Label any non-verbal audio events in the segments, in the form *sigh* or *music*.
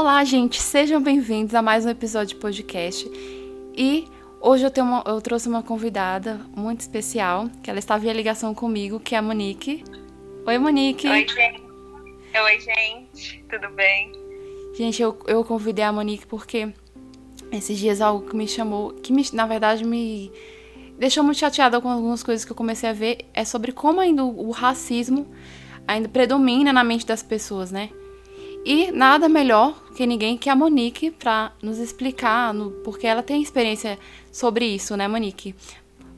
Olá, gente, sejam bem-vindos a mais um episódio de podcast. E hoje eu, tenho uma, eu trouxe uma convidada muito especial, que ela está via ligação comigo, que é a Monique. Oi, Monique. Oi, gente. Oi, gente. Tudo bem? Gente, eu, eu convidei a Monique porque esses dias algo que me chamou, que me, na verdade me deixou muito chateada com algumas coisas que eu comecei a ver, é sobre como ainda o, racismo ainda predomina na mente das pessoas, né? E nada melhor que ninguém que a Monique para nos explicar, no, porque ela tem experiência sobre isso, né, Monique?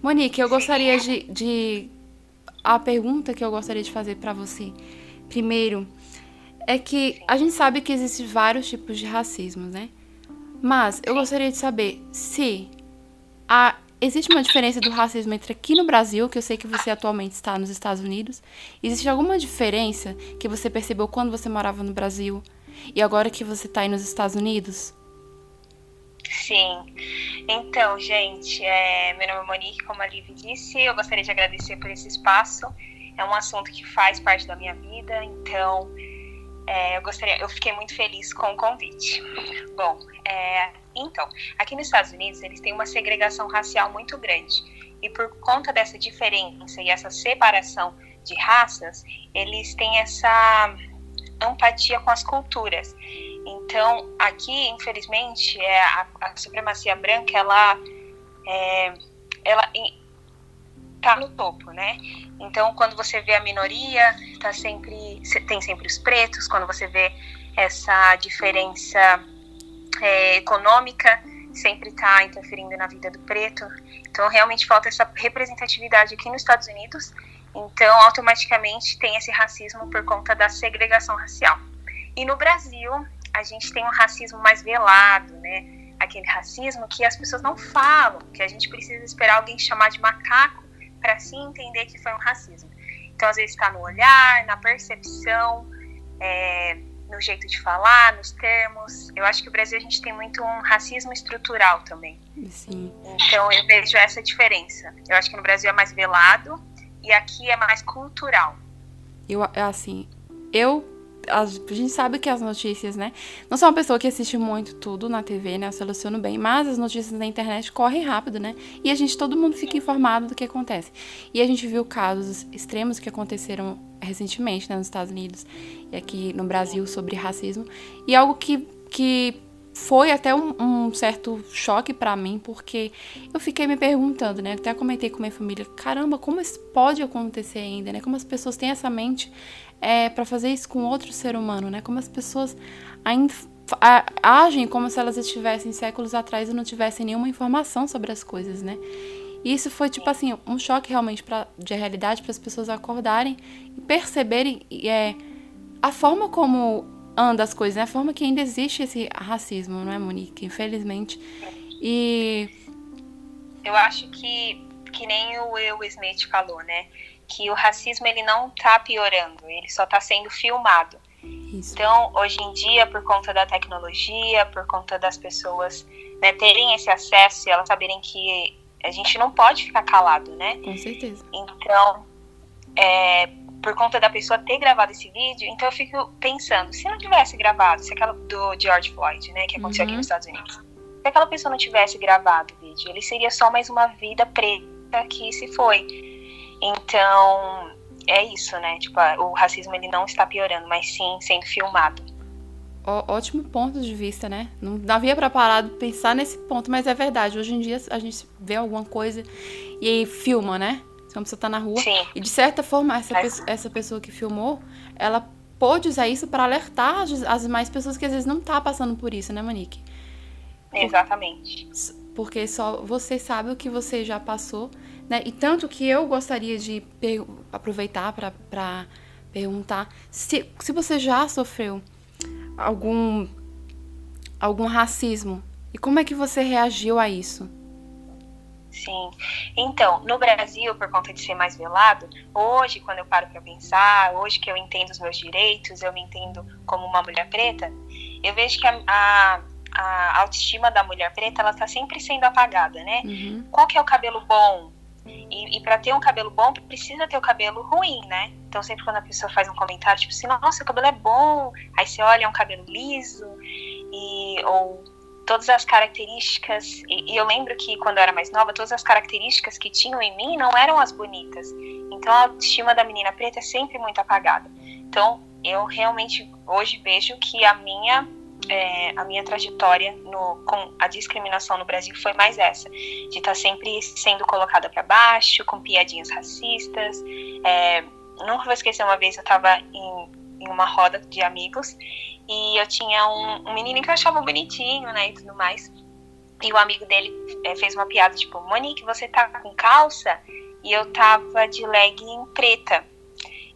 Monique, eu gostaria de, de. A pergunta que eu gostaria de fazer para você, primeiro, é que a gente sabe que existem vários tipos de racismo, né? Mas eu gostaria de saber se a existe uma diferença do racismo entre aqui no Brasil, que eu sei que você atualmente está nos Estados Unidos. Existe alguma diferença que você percebeu quando você morava no Brasil e agora que você está aí nos Estados Unidos? Sim. Então, gente, é, meu nome é Monique, como a Liv disse, eu gostaria de agradecer por esse espaço. É um assunto que faz parte da minha vida, então é, eu gostaria, eu fiquei muito feliz com o convite. Bom, é, então, aqui nos Estados Unidos, eles têm uma segregação racial muito grande. E por conta dessa diferença e essa separação de raças, eles têm essa empatia com as culturas. Então, aqui, infelizmente, é a, a supremacia branca, ela, é, ela tá no topo, né? Então, quando você vê a minoria, tá sempre tem sempre os pretos. Quando você vê essa diferença é, econômica sempre está interferindo na vida do preto. Então, realmente falta essa representatividade aqui nos Estados Unidos. Então, automaticamente tem esse racismo por conta da segregação racial. E no Brasil, a gente tem um racismo mais velado, né? Aquele racismo que as pessoas não falam, que a gente precisa esperar alguém chamar de macaco para sim entender que foi um racismo. Então, às vezes está no olhar, na percepção, é, no jeito de falar, nos termos. Eu acho que o Brasil a gente tem muito um racismo estrutural também. Sim. Então eu vejo essa diferença. Eu acho que no Brasil é mais velado e aqui é mais cultural. Eu assim, eu a gente sabe que as notícias, né? Não sou uma pessoa que assiste muito tudo na TV, né? Eu seleciono bem, mas as notícias na internet correm rápido, né? E a gente, todo mundo fica informado do que acontece. E a gente viu casos extremos que aconteceram recentemente, né, nos Estados Unidos e aqui no Brasil sobre racismo. E algo que, que foi até um, um certo choque para mim, porque eu fiquei me perguntando, né? Até comentei com minha família, caramba, como isso pode acontecer ainda, né? Como as pessoas têm essa mente é, para fazer isso com outro ser humano, né? Como as pessoas ainda agem como se elas estivessem séculos atrás e não tivessem nenhuma informação sobre as coisas, né? E isso foi tipo assim um choque realmente pra, de realidade para as pessoas acordarem e perceberem é, a forma como anda as coisas, né? a forma que ainda existe esse racismo, não é, Monique? Infelizmente. E eu acho que que nem o Will Smith falou, né? que o racismo ele não está piorando, ele só está sendo filmado. Isso. Então, hoje em dia, por conta da tecnologia, por conta das pessoas né, terem esse acesso e elas saberem que a gente não pode ficar calado, né? Com certeza. Então, é, por conta da pessoa ter gravado esse vídeo, então eu fico pensando, se não tivesse gravado, se aquela do George Floyd, né, que aconteceu uhum. aqui nos Estados Unidos, se aquela pessoa não tivesse gravado o vídeo, ele seria só mais uma vida preta que se foi. Então, é isso, né? Tipo, o racismo ele não está piorando, mas sim sendo filmado. Ó, ótimo ponto de vista, né? Não havia preparado pensar nesse ponto, mas é verdade. Hoje em dia a gente vê alguma coisa e aí filma, né? Se uma pessoa tá na rua. Sim. E de certa forma, essa, é. pessoa, essa pessoa que filmou, ela pôde usar isso para alertar as, as mais pessoas que às vezes não tá passando por isso, né, Monique? Exatamente. Porque só você sabe o que você já passou né? E tanto que eu gostaria de aproveitar para perguntar se, se você já sofreu algum, algum racismo e como é que você reagiu a isso? Sim. Então, no Brasil, por conta de ser mais velado, hoje, quando eu paro para pensar, hoje que eu entendo os meus direitos, eu me entendo como uma mulher preta, eu vejo que a, a, a autoestima da mulher preta, ela está sempre sendo apagada, né? Uhum. Qual que é o cabelo bom? E, e para ter um cabelo bom, precisa ter o cabelo ruim, né? Então, sempre quando a pessoa faz um comentário, tipo assim, nossa, o cabelo é bom, Aí você olha, é um cabelo liso, e, ou todas as características. E, e, eu lembro que quando eu era mais nova, todas as características que tinham em mim não eram as bonitas. Então a autoestima da menina preta é sempre muito apagada. Então eu realmente hoje vejo que a minha é, a minha trajetória no, com a discriminação no Brasil foi mais essa, de estar tá sempre sendo colocada para baixo, com piadinhas racistas. É, nunca vou esquecer uma vez eu estava em, em uma roda de amigos e eu tinha um, um menino que eu achava bonitinho, né, e tudo mais. E o amigo dele é, fez uma piada, tipo, Monique, você tá com calça? E eu tava de legging preta.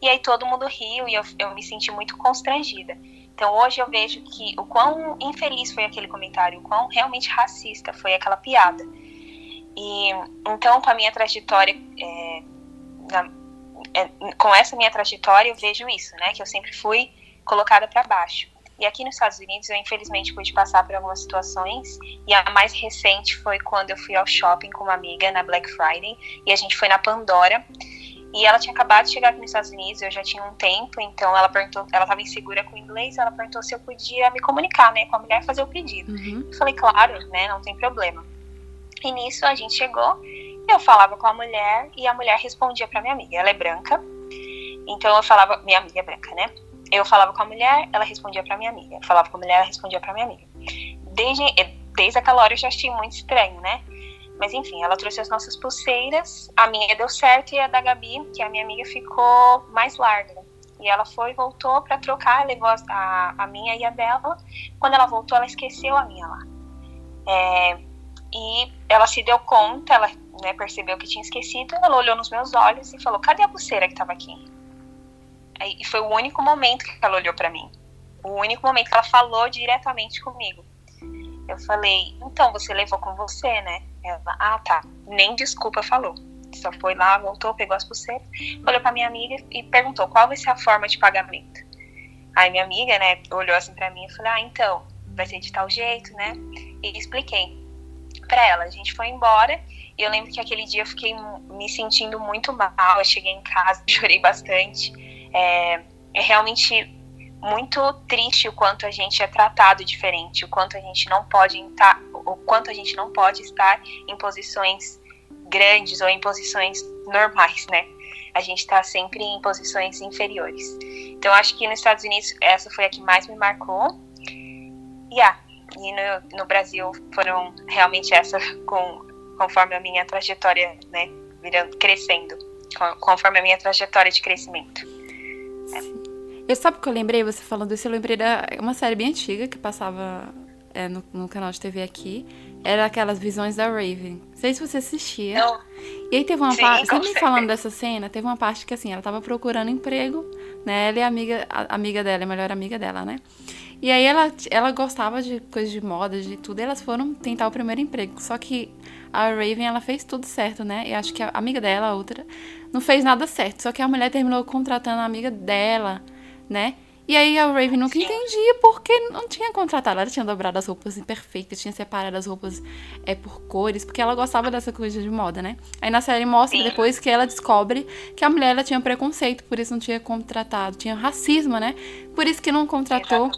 E aí todo mundo riu e eu, eu me senti muito constrangida. Então hoje eu vejo que o quão infeliz foi aquele comentário, o quão realmente racista foi aquela piada. E então com a minha trajetória, é, na, é, com essa minha trajetória eu vejo isso, né? Que eu sempre fui colocada para baixo. E aqui nos Estados Unidos eu infelizmente pude passar por algumas situações e a mais recente foi quando eu fui ao shopping com uma amiga na Black Friday e a gente foi na Pandora e ela tinha acabado de chegar aqui nos Estados Unidos, eu já tinha um tempo, então ela perguntou, ela estava insegura com o inglês, ela perguntou se eu podia me comunicar, né, com a mulher fazer o pedido. Uhum. Eu falei, claro, né, não tem problema. E nisso a gente chegou, eu falava com a mulher e a mulher respondia para minha amiga. Ela é branca, então eu falava, minha amiga é branca, né? Eu falava com a mulher, ela respondia para minha amiga. Eu falava com a mulher, ela respondia para minha amiga. Desde, desde aquela hora eu já achei muito estranho, né? Mas enfim, ela trouxe as nossas pulseiras, a minha deu certo e a da Gabi, que é a minha amiga, ficou mais larga. E ela foi, voltou para trocar, levou a, a minha e a dela. Quando ela voltou, ela esqueceu a minha lá. É, e ela se deu conta, ela né, percebeu que tinha esquecido, ela olhou nos meus olhos e falou: Cadê a pulseira que estava aqui? E foi o único momento que ela olhou para mim. O único momento que ela falou diretamente comigo. Eu falei: Então, você levou com você, né? Ela, ah, tá. Nem desculpa falou. Só foi lá, voltou, pegou as pulseiras, olhou pra minha amiga e perguntou qual vai ser a forma de pagamento. Aí minha amiga, né, olhou assim pra mim e falou, ah, então, vai ser de tal jeito, né? E expliquei pra ela. A gente foi embora e eu lembro que aquele dia eu fiquei me sentindo muito mal. Eu cheguei em casa, *laughs* chorei bastante. É, é realmente muito triste o quanto a gente é tratado diferente, o quanto a gente não pode estar, o quanto a gente não pode estar em posições grandes ou em posições normais, né? A gente está sempre em posições inferiores. Então acho que nos Estados Unidos essa foi a que mais me marcou. E ah, e no, no Brasil foram realmente essa *laughs* com conforme a minha trajetória, né, virando crescendo, conforme a minha trajetória de crescimento. É. Eu sabe o que eu lembrei, você falando isso, eu lembrei da uma série bem antiga que passava é, no, no, canal de TV aqui. Era aquelas visões da Raven. Não sei se você assistia. Não. E aí teve uma parte. Me falando dessa cena, teve uma parte que assim, ela tava procurando emprego, né? Ela é amiga, a, amiga dela, a melhor amiga dela, né? E aí ela, ela gostava de coisas de moda, de tudo, e elas foram tentar o primeiro emprego. Só que a Raven, ela fez tudo certo, né? E acho que a amiga dela, a outra, não fez nada certo. Só que a mulher terminou contratando a amiga dela né? E aí a Raven nunca entendia porque não tinha contratado. Ela tinha dobrado as roupas imperfeitas, tinha separado as roupas é, por cores, porque ela gostava dessa coisa de moda, né? Aí na série mostra depois que ela descobre que a mulher ela tinha preconceito, por isso não tinha contratado, tinha racismo, né? Por isso que não contratou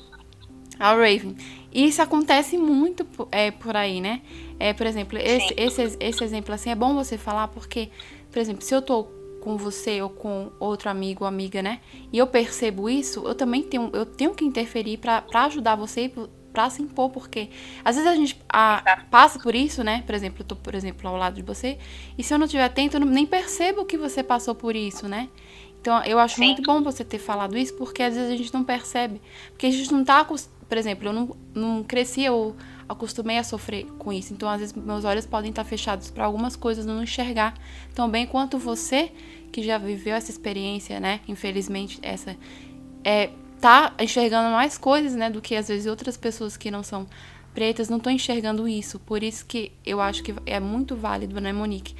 a Raven. E isso acontece muito é, por aí, né? É, por exemplo, esse, esse, esse exemplo assim é bom você falar porque, por exemplo, se eu tô com você ou com outro amigo ou amiga, né? E eu percebo isso, eu também tenho, eu tenho que interferir para ajudar você para se impor, porque às vezes a gente a, passa por isso, né? Por exemplo, eu tô, por exemplo, ao lado de você, e se eu não estiver atento, eu não, nem percebo que você passou por isso, né? Então, eu acho Sim. muito bom você ter falado isso, porque às vezes a gente não percebe. Porque a gente não tá, por exemplo, eu não, não cresci, eu acostumei a sofrer com isso. Então, às vezes, meus olhos podem estar fechados para algumas coisas, não enxergar tão bem quanto você, que já viveu essa experiência, né? Infelizmente, essa. É, tá enxergando mais coisas, né? Do que às vezes outras pessoas que não são pretas não estão enxergando isso. Por isso que eu acho que é muito válido, né, Monique?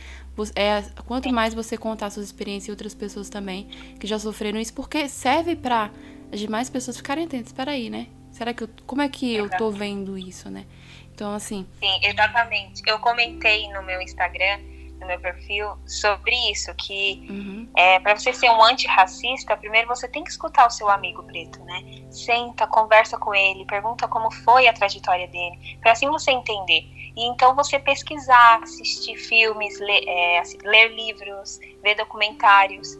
É, quanto mais você contar suas experiências e outras pessoas também que já sofreram isso, porque serve para as demais pessoas ficarem atentas. Espera aí, né? Será que eu, como é que eu tô vendo isso, né? Então, assim. Sim, exatamente. Eu comentei no meu Instagram no meu perfil sobre isso, que uhum. é, para você ser um antirracista, primeiro você tem que escutar o seu amigo preto, né? Senta, conversa com ele, pergunta como foi a trajetória dele, para assim você entender. E então você pesquisar, assistir filmes, ler, é, ler livros, ver documentários.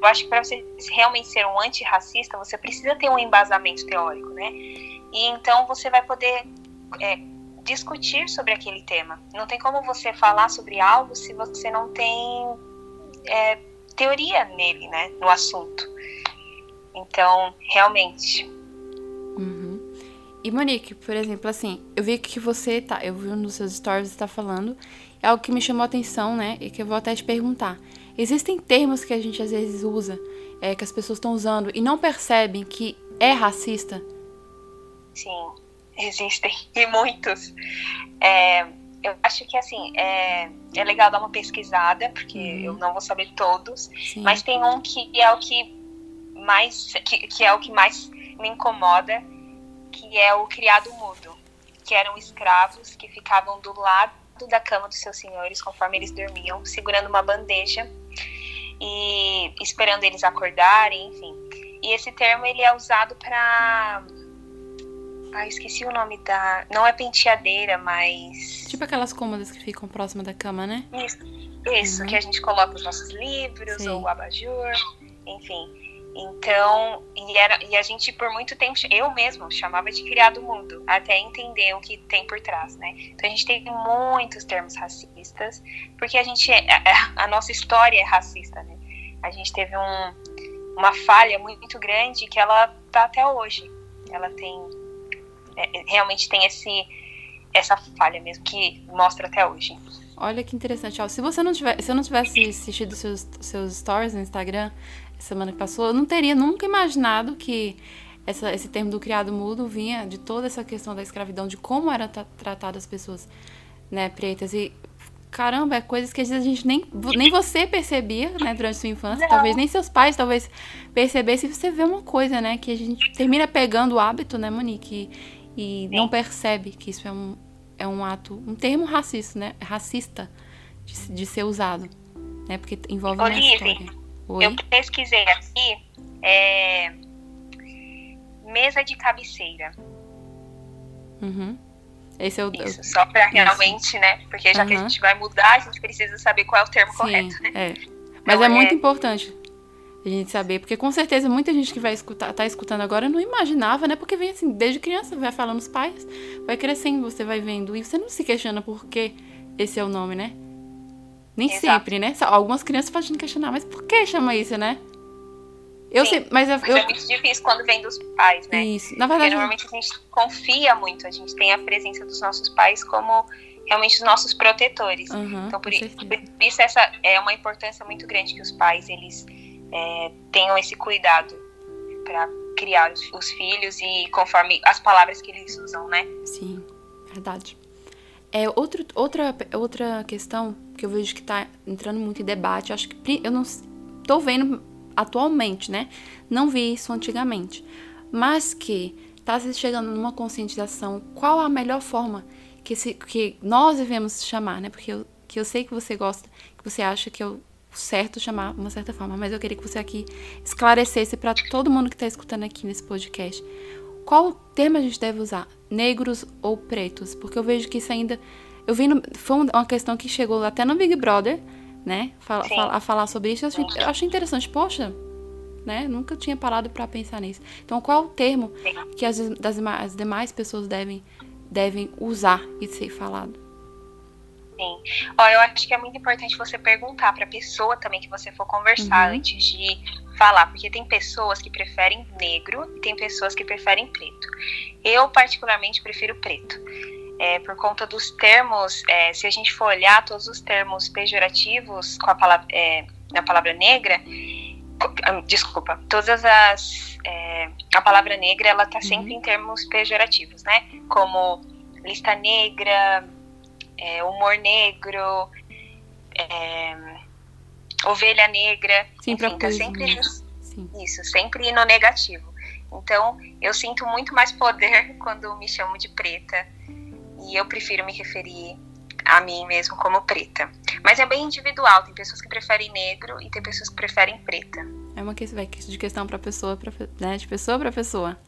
Eu acho que para você realmente ser um antirracista, você precisa ter um embasamento teórico, né? E então você vai poder é, discutir sobre aquele tema. Não tem como você falar sobre algo se você não tem é, teoria nele, né, no assunto. Então, realmente. Uhum. E Monique, por exemplo, assim, eu vi que você tá, eu vi um dos seus stories está falando, é algo que me chamou a atenção, né, e que eu vou até te perguntar. Existem termos que a gente às vezes usa, é, que as pessoas estão usando e não percebem que é racista? Sim existem e muitos. É, eu acho que assim é, é legal dar uma pesquisada porque uhum. eu não vou saber todos, Sim. mas tem um que é o que mais que, que é o que mais me incomoda, que é o criado mudo, que eram escravos que ficavam do lado da cama dos seus senhores conforme eles dormiam, segurando uma bandeja e esperando eles acordarem, enfim. E esse termo ele é usado para ah, esqueci o nome da. Não é penteadeira, mas. Tipo aquelas cômodas que ficam próximas da cama, né? Isso, isso uhum. que a gente coloca os nossos livros, Sim. ou o abajur, enfim. Então, e, era, e a gente por muito tempo, eu mesmo chamava de criado mundo, até entender o que tem por trás, né? Então a gente tem muitos termos racistas, porque a gente, é, a, a nossa história é racista, né? A gente teve um, uma falha muito grande que ela tá até hoje. Ela tem é, realmente tem esse essa falha mesmo que mostra até hoje. Olha que interessante. Ó, se você não tiver, se eu não tivesse assistido seus seus stories no Instagram semana que passou, eu não teria nunca imaginado que essa, esse termo do criado mudo vinha de toda essa questão da escravidão, de como eram tratadas as pessoas né, pretas. E caramba, é coisas que às vezes a gente nem, nem você percebia, né, durante sua infância, não. talvez nem seus pais talvez percebessem. Você vê uma coisa, né, que a gente termina pegando o hábito, né, Monique? E Sim. não percebe que isso é um, é um ato, um termo racista, né? Racista de, de ser usado, né? Porque envolve uma história. Oi? Eu pesquisei aqui é, mesa de cabeceira. Uhum. Esse é o. Isso, só para realmente, né? Porque já uhum. que a gente vai mudar, a gente precisa saber qual é o termo Sim, correto, né? É. Mas então, é muito é... importante a gente saber, porque com certeza muita gente que vai escutar, tá escutando agora não imaginava, né? Porque vem assim, desde criança, vai falando os pais, vai crescendo, você vai vendo, e você não se questiona por que esse é o nome, né? Nem Exato. sempre, né? Algumas crianças podem questionar, mas por que chama isso, né? Eu Sim, sei, mas eu, eu... é muito difícil quando vem dos pais, né? Isso, na verdade. Porque normalmente a gente confia muito, a gente tem a presença dos nossos pais como realmente os nossos protetores. Uhum, então por, por, isso essa é uma importância muito grande que os pais eles é, tenham esse cuidado para criar os, os, filhos e conforme as palavras que eles usam, né? Sim, verdade. É, outro, outra, outra questão que eu vejo que está entrando muito em debate, acho que eu não estou vendo atualmente, né? Não vi isso antigamente, mas que está chegando numa conscientização qual a melhor forma que, se, que nós devemos chamar, né? Porque eu, que eu sei que você gosta, que você acha que eu certo chamar uma certa forma, mas eu queria que você aqui esclarecesse para todo mundo que está escutando aqui nesse podcast. Qual termo a gente deve usar? Negros ou pretos? Porque eu vejo que isso ainda. Eu vi. No, foi uma questão que chegou até no Big Brother, né? Fala, fala, a falar sobre isso. Eu achei, eu achei interessante. Poxa, né? Nunca tinha parado para pensar nisso. Então, qual o termo que as, das, as demais pessoas devem, devem usar e ser falado? Sim. Ó, eu acho que é muito importante você perguntar para a pessoa também que você for conversar uhum. antes de falar, porque tem pessoas que preferem negro e tem pessoas que preferem preto. Eu, particularmente, prefiro preto. É, por conta dos termos, é, se a gente for olhar todos os termos pejorativos com a palavra, é, na palavra negra, ah, desculpa, todas as. É, a palavra negra, ela tá sempre uhum. em termos pejorativos, né? Como lista negra, é, humor negro, é, ovelha negra, Sim, enfim, tá sempre Sim. isso, sempre no negativo. Então, eu sinto muito mais poder *laughs* quando me chamo de preta e eu prefiro me referir a mim mesmo como preta. Mas é bem individual, tem pessoas que preferem negro e tem pessoas que preferem preta. É uma questão de questão para pessoa, pra, né, de pessoa para pessoa.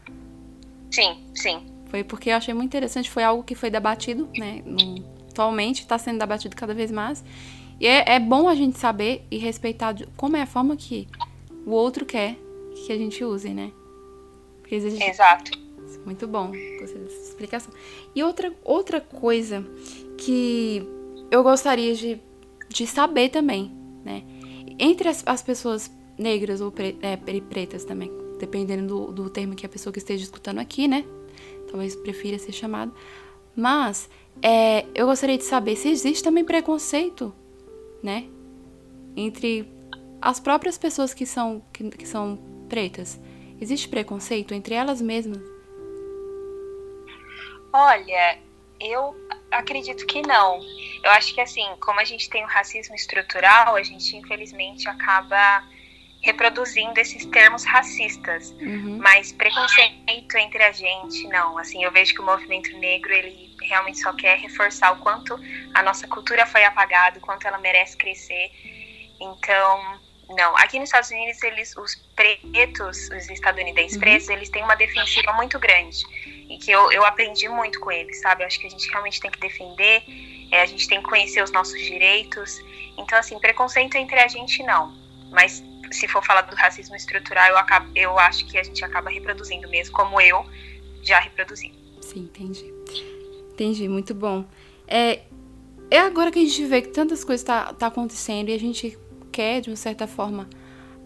Sim, sim. Foi porque eu achei muito interessante, foi algo que foi debatido, né, no, atualmente está sendo debatido cada vez mais. E é, é bom a gente saber e respeitar como é a forma que o outro quer que a gente use, né? Existe... Exato. Muito bom, gostei dessa explicação. E outra, outra coisa que eu gostaria de, de saber também, né? Entre as, as pessoas negras ou pre, é, pretas também, dependendo do, do termo que a pessoa que esteja escutando aqui, né? Talvez prefira ser chamado. Mas é, eu gostaria de saber se existe também preconceito, né? Entre as próprias pessoas que são, que, que são pretas. Existe preconceito entre elas mesmas? Olha, eu acredito que não. Eu acho que assim, como a gente tem o racismo estrutural, a gente infelizmente acaba reproduzindo esses termos racistas. Uhum. Mas preconceito entre a gente, não. Assim, eu vejo que o movimento negro, ele realmente só quer reforçar o quanto a nossa cultura foi apagada, o quanto ela merece crescer. Então, não. Aqui nos Estados Unidos, eles, os pretos, os estadunidenses uhum. pretos, eles têm uma defensiva muito grande. E que eu, eu aprendi muito com eles, sabe? Eu acho que a gente realmente tem que defender, é, a gente tem que conhecer os nossos direitos. Então, assim, preconceito entre a gente, não. Mas se for falar do racismo estrutural, eu, acabo, eu acho que a gente acaba reproduzindo mesmo, como eu já reproduzi. Sim, entendi. Entendi, muito bom. É, é agora que a gente vê que tantas coisas tá, tá acontecendo e a gente quer, de uma certa forma,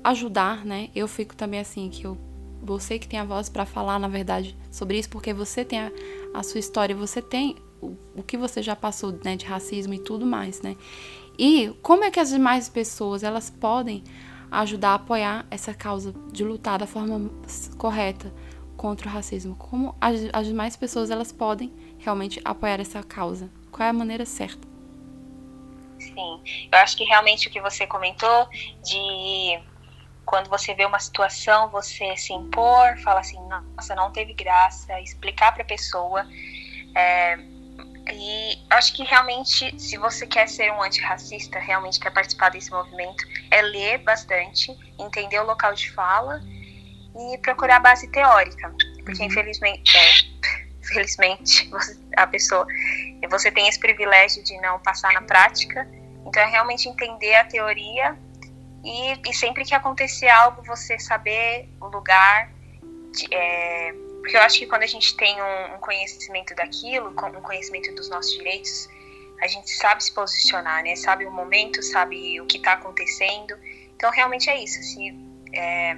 ajudar, né? Eu fico também assim, que eu você que tem a voz para falar, na verdade, sobre isso, porque você tem a, a sua história, você tem o, o, que você já passou, né, de racismo e tudo mais, né? E como é que as demais pessoas, elas podem ajudar a apoiar essa causa de lutar da forma correta contra o racismo? Como as, as demais pessoas elas podem realmente apoiar essa causa? Qual é a maneira certa? Sim, eu acho que realmente o que você comentou de quando você vê uma situação, você se impor, fala assim, nossa, não teve graça, explicar para a pessoa. É, e acho que realmente, se você quer ser um antirracista, realmente quer participar desse movimento, é ler bastante, entender o local de fala e procurar base teórica. Porque, uhum. infelizmente, é, felizmente, a pessoa, você tem esse privilégio de não passar na prática. Então, é realmente entender a teoria e, e sempre que acontecer algo, você saber o lugar. De, é, porque eu acho que quando a gente tem um, um conhecimento daquilo, um conhecimento dos nossos direitos, a gente sabe se posicionar, né? Sabe o momento, sabe o que está acontecendo. Então, realmente é isso. Se é,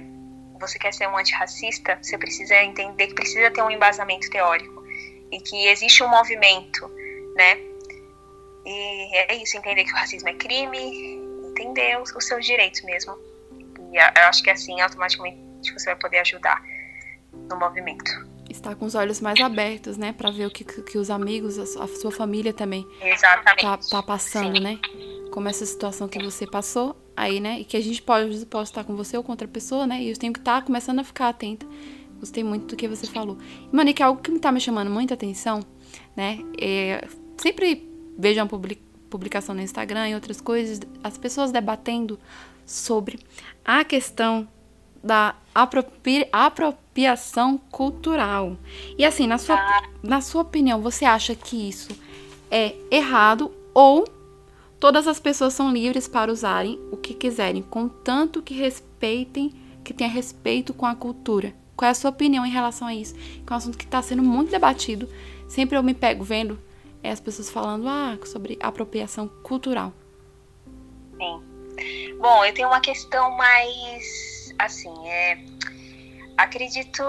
você quer ser um antirracista, você precisa entender que precisa ter um embasamento teórico e que existe um movimento, né? E é isso, entender que o racismo é crime, entender os, os seus direitos mesmo. E eu acho que assim, automaticamente você vai poder ajudar no movimento. Estar com os olhos mais abertos, né? Para ver o que, que os amigos, a sua família também Exatamente. Tá, tá passando, Sim. né? Como essa situação que você passou aí, né? E que a gente pode, pode estar com você ou com outra pessoa, né? E eu tenho que estar tá começando a ficar atenta. Gostei muito do que você falou. Monique, algo que me tá me chamando muita atenção, né? É, sempre vejo uma publicação no Instagram e outras coisas, as pessoas debatendo sobre a questão da apropri apropriação cultural. E assim, na sua, na sua opinião, você acha que isso é errado ou todas as pessoas são livres para usarem o que quiserem, contanto que respeitem, que tenha respeito com a cultura? Qual é a sua opinião em relação a isso? Que é um assunto que está sendo muito debatido. Sempre eu me pego vendo é, as pessoas falando ah, sobre apropriação cultural. Sim. Bom, eu tenho uma questão mais assim, é, acredito,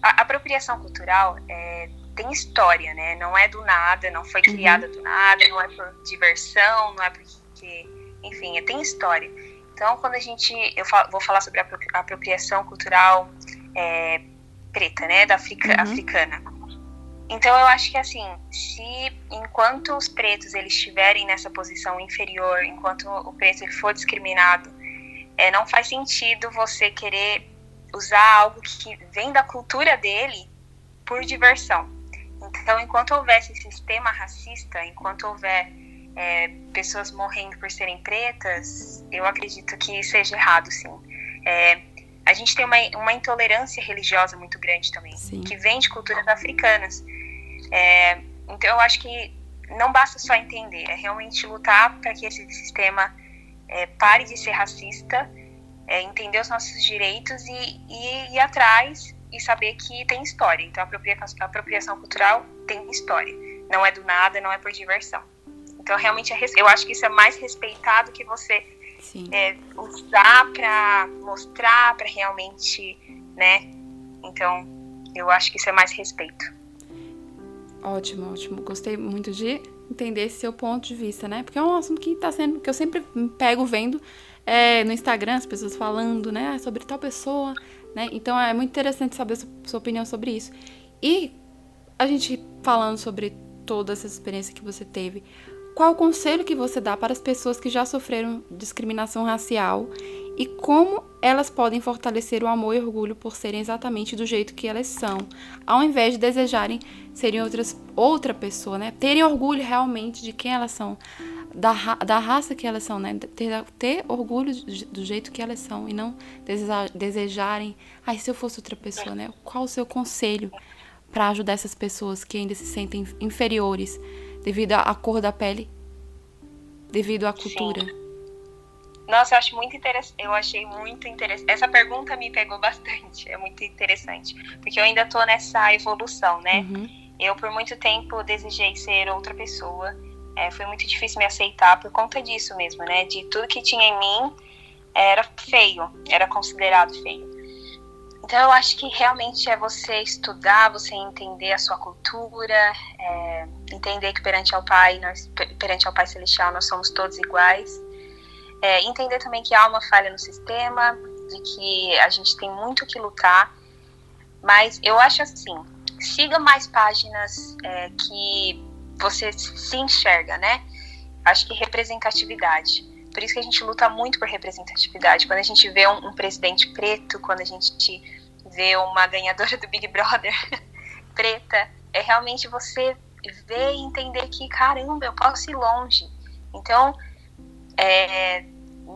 a apropriação cultural é, tem história, né? Não é do nada, não foi uhum. criada uhum. do nada, não é por diversão, não é porque, enfim, é, tem história. Então, quando a gente, eu falo, vou falar sobre a apropriação cultural é, preta, né, da Africa, uhum. africana. Então, eu acho que assim, se enquanto os pretos eles estiverem nessa posição inferior, enquanto o preto ele for discriminado é, não faz sentido você querer usar algo que vem da cultura dele por diversão. Então, enquanto houver esse sistema racista, enquanto houver é, pessoas morrendo por serem pretas, eu acredito que seja errado, sim. É, a gente tem uma, uma intolerância religiosa muito grande também, sim. que vem de culturas africanas. É, então, eu acho que não basta só entender, é realmente lutar para que esse sistema é, pare de ser racista, é, entender os nossos direitos e, e ir atrás e saber que tem história. Então, a apropriação, a apropriação cultural tem história. Não é do nada, não é por diversão. Então, realmente, é, eu acho que isso é mais respeitado que você é, usar para mostrar, para realmente, né? Então, eu acho que isso é mais respeito. Ótimo, ótimo. Gostei muito de entender esse seu ponto de vista, né? Porque é um assunto que tá sendo, que eu sempre pego vendo é, no Instagram, as pessoas falando, né, sobre tal pessoa, né? Então é muito interessante saber sua, sua opinião sobre isso. E a gente falando sobre toda essa experiência que você teve, qual o conselho que você dá para as pessoas que já sofreram discriminação racial e como elas podem fortalecer o amor e orgulho por serem exatamente do jeito que elas são, ao invés de desejarem serem outras, outra pessoa, né? Terem orgulho realmente de quem elas são, da, ra da raça que elas são, né? Ter, ter orgulho do jeito que elas são e não desejar, desejarem, ai, se eu fosse outra pessoa, né? Qual o seu conselho para ajudar essas pessoas que ainda se sentem inferiores? Devido à cor da pele, devido à cultura. Sim. Nossa, eu acho muito interessante. Eu achei muito interessante. Essa pergunta me pegou bastante. É muito interessante. Porque eu ainda tô nessa evolução, né? Uhum. Eu, por muito tempo, desejei ser outra pessoa. É, foi muito difícil me aceitar por conta disso mesmo, né? De tudo que tinha em mim era feio, era considerado feio. Então, eu acho que realmente é você estudar, você entender a sua cultura, é, entender que perante ao Pai, nós, perante ao Pai Celestial, nós somos todos iguais. É, entender também que há uma falha no sistema, de que a gente tem muito que lutar. Mas eu acho assim, siga mais páginas é, que você se enxerga, né? Acho que representatividade. Por isso que a gente luta muito por representatividade. Quando a gente vê um, um presidente preto, quando a gente vê uma ganhadora do Big Brother *laughs* preta, é realmente você ver e entender que, caramba, eu posso ir longe. Então, é,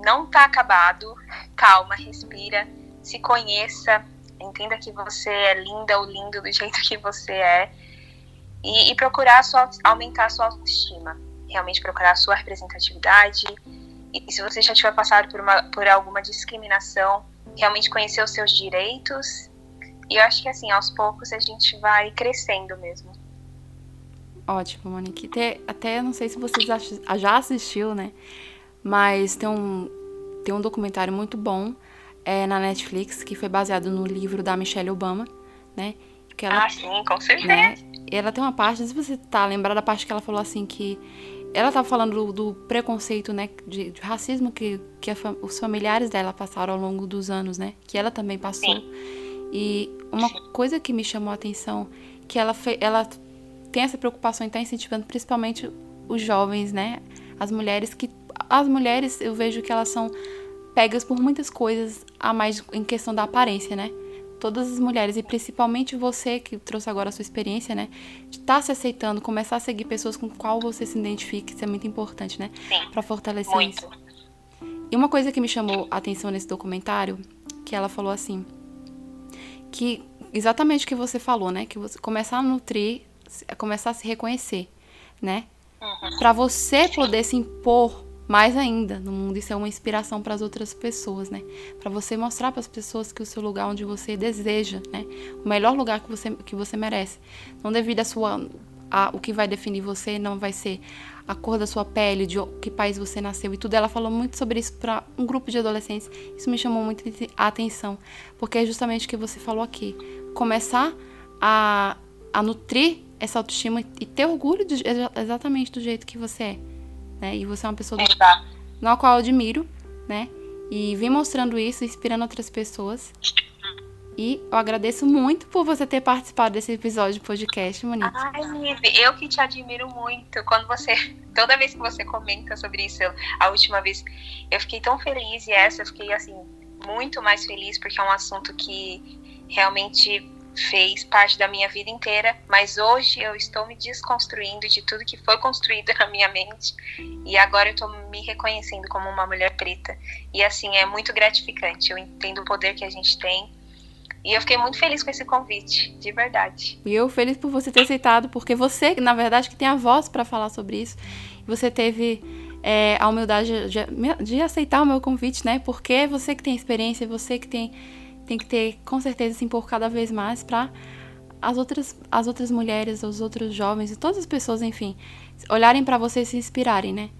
não tá acabado, calma, respira, se conheça, entenda que você é linda ou lindo do jeito que você é e, e procurar sua, aumentar a sua autoestima, realmente procurar a sua representatividade e se você já tiver passado por, uma, por alguma discriminação, realmente conhecer os seus direitos. E eu acho que assim, aos poucos a gente vai crescendo mesmo. Ótimo, Monique. Até, até não sei se você já assistiu, né? Mas tem um, tem um documentário muito bom é, na Netflix que foi baseado no livro da Michelle Obama, né? Que ela, ah, sim, com certeza. Né? Ela tem uma parte, não sei se você tá lembrada da parte que ela falou assim que ela estava falando do, do, preconceito, né, de, de racismo que, que a, os familiares dela passaram ao longo dos anos, né, que ela também passou. Sim. E uma coisa que me chamou a atenção, que ela, fe, ela tem essa preocupação em estar incentivando principalmente os jovens, né, as mulheres que as mulheres eu vejo que elas são pegas por muitas coisas a mais em questão da aparência, né? todas as mulheres, e principalmente você que trouxe agora a sua experiência, né? De estar tá se aceitando, começar a seguir pessoas com qual você se identifique, isso é muito importante, né? Para fortalecer muito. isso. E uma coisa que me chamou a atenção nesse documentário, que ela falou assim, que exatamente o que você falou, né? Que você começar a nutrir, começar a se reconhecer, né? Uhum. Para você poder se impor mais ainda no mundo isso é uma inspiração para as outras pessoas, né? Para você mostrar para as pessoas que o seu lugar onde você deseja, né? O melhor lugar que você que você merece. Não devido a sua a, o que vai definir você não vai ser a cor da sua pele, de que país você nasceu e tudo. Ela falou muito sobre isso para um grupo de adolescentes. Isso me chamou muito a atenção, porque é justamente o que você falou aqui. Começar a, a nutrir essa autoestima e ter orgulho de, exatamente do jeito que você é né? E você é uma pessoa do, na qual eu admiro, né? E vem mostrando isso, inspirando outras pessoas. E eu agradeço muito por você ter participado desse episódio de podcast, Monique. Ai, eu que te admiro muito. Quando você. *laughs* Toda vez que você comenta sobre isso, a última vez, eu fiquei tão feliz e essa eu fiquei assim, muito mais feliz, porque é um assunto que realmente fez parte da minha vida inteira, mas hoje eu estou me desconstruindo de tudo que foi construído na minha mente e agora eu estou me reconhecendo como uma mulher preta. E assim, é muito gratificante. Eu entendo o poder que a gente tem. E eu fiquei muito feliz com esse convite, de verdade. E eu feliz por você ter aceitado, porque você, na verdade, que tem a voz para falar sobre isso. Você teve é, a humildade de, de, aceitar o meu convite, né? Porque é você que tem experiência, você que tem, tem que ter, com certeza, se impor cada vez mais para as outras, as outras mulheres, os outros jovens e todas as pessoas, enfim, olharem para você e se inspirarem, né?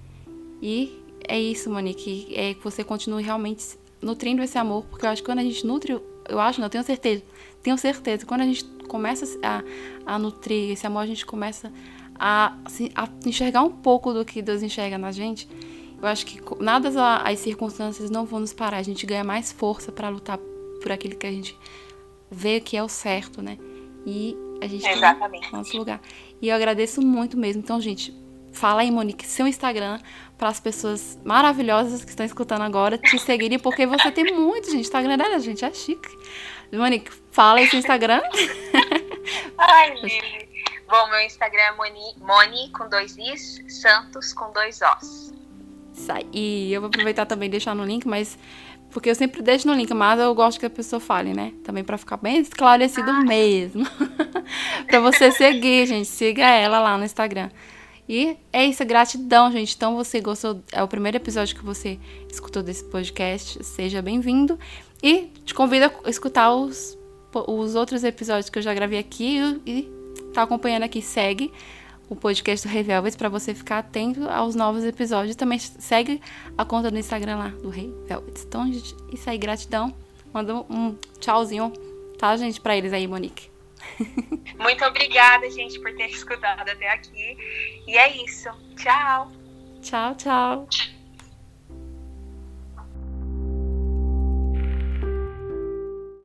E é isso, Monique, é que você continue realmente nutrindo esse amor, porque eu acho que quando a gente nutre, eu acho, não, tenho certeza, tenho certeza, quando a gente começa a, a nutrir esse amor, a gente começa a, assim, a enxergar um pouco do que Deus enxerga na gente, eu acho que nada as circunstâncias não vão nos parar. A gente ganha mais força para lutar por aquilo que a gente vê que é o certo, né? E a gente Exatamente. tem nosso lugar. E eu agradeço muito mesmo. Então, gente, fala aí, Monique, seu Instagram para as pessoas maravilhosas que estão escutando agora te seguirem, porque você tem muito, gente. Instagram dela, gente, é chique. Monique, fala aí seu Instagram. *laughs* Ai, Lili. Bom, meu Instagram é Moni, Moni com dois Is, Santos com dois Os. E eu vou aproveitar também e deixar no link, mas. Porque eu sempre deixo no link, mas eu gosto que a pessoa fale, né? Também para ficar bem esclarecido ah. mesmo. *laughs* para você seguir, gente. Siga ela lá no Instagram. E é isso, gratidão, gente. Então, você gostou, é o primeiro episódio que você escutou desse podcast, seja bem-vindo. E te convido a escutar os, os outros episódios que eu já gravei aqui e tá acompanhando aqui, segue o podcast do Rei para você ficar atento aos novos episódios. Também segue a conta do Instagram lá do Rei Velvet. Então, gente, isso aí, gratidão. Manda um tchauzinho, tá, gente, para eles aí, Monique. *laughs* Muito obrigada, gente, por ter escutado até aqui. E é isso. Tchau. Tchau, tchau.